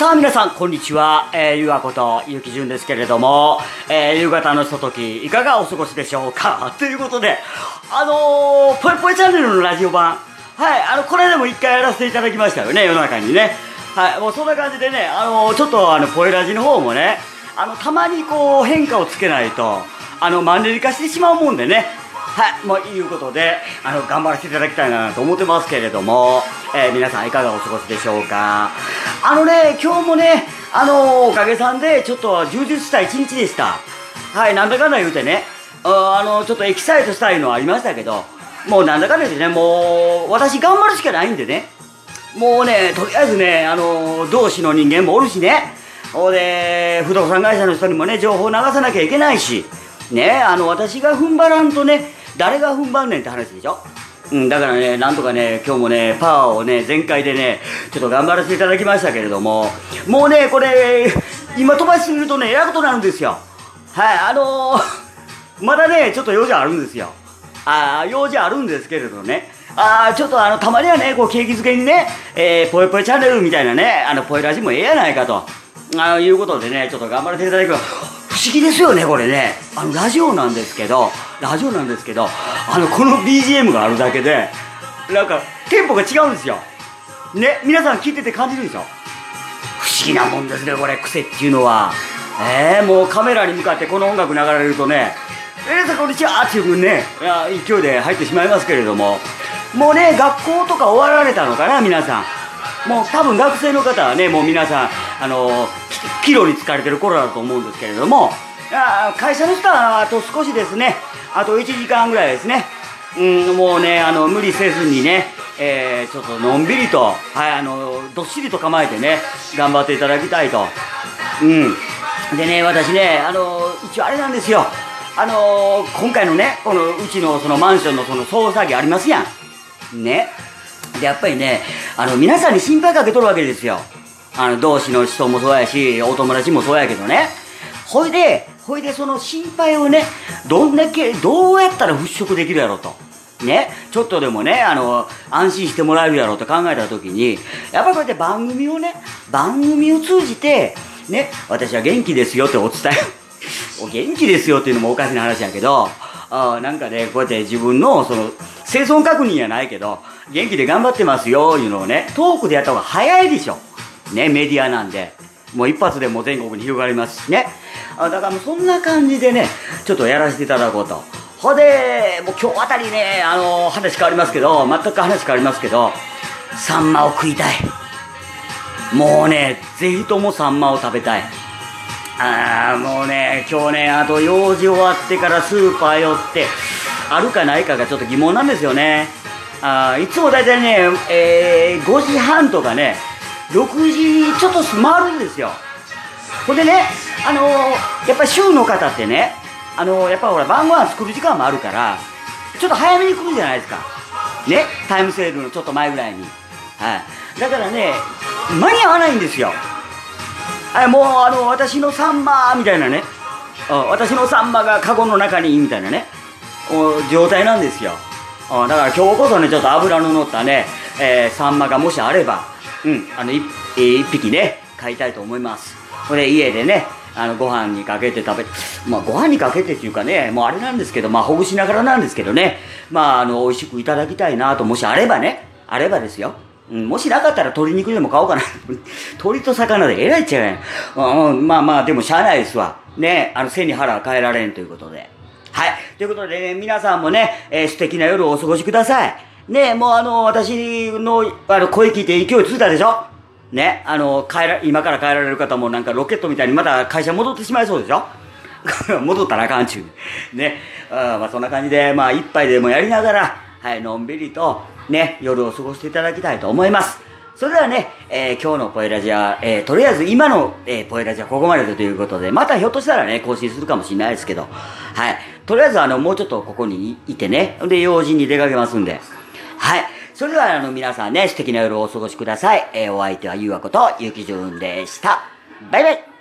さあ皆さんこんにちは、えー、ゆわことゆきじゅんですけれども、えー、夕方のひとときいかがお過ごしでしょうか？ということであのー、ぽいぽいチャンネルのラジオ版。はいあのこれでも一回やらせていただきましたよね世の中にね。はいもうそんな感じでねあのー、ちょっとあのぽいラジの方もねあのたまにこう変化をつけないとあのマンネリ化してしまうもんでね。はい、もういうことで、あの、頑張らせていただきたいなと思ってますけれども、えー、皆さんいかがお過ごしでしょうか？あのね、今日もね、あのおかげさんで、ちょっと充実した一日でした。はい、なんだかんだ言うてね、あの、ちょっとエキサイトしたいのはありましたけど、もうなんだかんだ言うてね、もう、私頑張るしかないんでね、もうね、とりあえずね、あの同志の人間もおるしね、ほで、不動産会社の人にもね、情報を流さなきゃいけないし、ね、あの、私が踏ん張らんとね、誰が踏ん張んねんって話でしょ。うん、だからね、なんとかね、今日もね、パワーをね、全開でね、ちょっと頑張らせていただきましたけれども、もうね、これ、今飛ばしすぎるとね、えらことなるんですよ。はい、あのー、まだね、ちょっと用事あるんですよ。あ用事あるんですけれどね。あちょっとあの、たまにはね、こう、景気づけにね、えー、ぽいぽいチャンネルみたいなね、あの、ぽいラジもええやないかと、あいうことでね、ちょっと頑張らせていただく。不思議ですよね、これね。あの、ラジオなんですけど、ラジオなんですけど、あの、この BGM があるだけで、なんか、テンポが違うんですよ。ね、皆さん聞いてて感じるんでしょ不思議なもんですね、これ、癖っていうのは。えー、もうカメラに向かってこの音楽流れるとね、えー、さこんにちはっていうね、いや勢いで入ってしまいますけれども、もうね、学校とか終わられたのかな、皆さん。もう多分学生の方はね、もう皆さん、あのー岐路に疲れてる頃だと思うんですけれども会社の人はあと少しですね。あと1時間ぐらいですね。うんもうねあの無理せずにね、えー、ちょっとのんびりと、はい、あのどっしりと構えてね頑張っていただきたいと。うん。でね私ねあの一応あれなんですよ。あの今回のねこのうちのそのマンションのその捜査儀ありますやん。ね。でやっぱりねあの皆さんに心配かけとるわけですよ。あの、同士の人もそうやし、お友達もそうやけどね。ほいで、ほいでその心配をね、どんだけ、どうやったら払拭できるやろと。ね、ちょっとでもね、あの、安心してもらえるやろうと考えた時に、やっぱりこうやって番組をね、番組を通じて、ね、私は元気ですよってお伝え、お元気ですよっていうのもおかしな話やけど、あなんかね、こうやって自分の、その、生存確認やないけど、元気で頑張ってますよ、いうのをね、トークでやった方が早いでしょ。ね、メディアなんで、もう一発でも全国に広がりますしね。あだからもうそんな感じでね、ちょっとやらせていただこうと。ほで、もう今日あたりね、あの、話変わりますけど、全く話変わりますけど、サンマを食いたい。もうね、ぜひともサンマを食べたい。ああ、もうね、今日ね、あと用事終わってからスーパー寄って、あるかないかがちょっと疑問なんですよね。あいつも大体ね、えー、5時半とかね、6時ちょっと回るんですよほんでねあのー、やっぱり週の方ってねあのー、やっぱほら晩ご飯作る時間もあるからちょっと早めに来るじゃないですか。ねタイムセールのちょっと前ぐらいに。はい。だからね間に合わないんですよ。はいもうあの私のサンマみたいなね。私のサンマがカゴの中にみたいなね。状態なんですよ。だから今日こそねちょっと脂の乗ったね、えー、サンマがもしあればうんあの 1, 匹ね買いたいと思います。これ家でねあのご飯にかけて食べまあご飯にかけてっていうかねもうあれなんですけどまあほぐしながらなんですけどねまああの美味しくいただきたいなともしあればねあればですようん、もしなかったら鶏肉でも買おうかな。鶏と魚でえらいっちゃうやん。うん、まあまあ、でもしゃあないですわ。ね、あの、背に腹は変えられんということで。はい。ということで、ね、皆さんもね、えー、素敵な夜をお過ごしください。ねもうあの、私のあの声聞いて勢いついたでしょ？ね、あの、帰ら、今から帰られる方もなんかロケットみたいにまた会社戻ってしまいそうでしょ？戻ったらあかんちゅう。ね。あまあそんな感じで、まあ一杯でもやりながら、はい、のんびりと、ね、夜を過ごしていただきたいと思います。それではね、えー、今日のポエラジは、えー、とりあえず今の、えー、ポエラジはここまでということで、またひょっとしたらね、更新するかもしれないですけど、はい。とりあえずあの、もうちょっとここにいてね、で、用心に出かけますんで、はい。それでは、あの、皆さんね、素敵な夜をお過ごしください。えー、お相手はゆうわこと、ゆきじゅんでした。バイバイ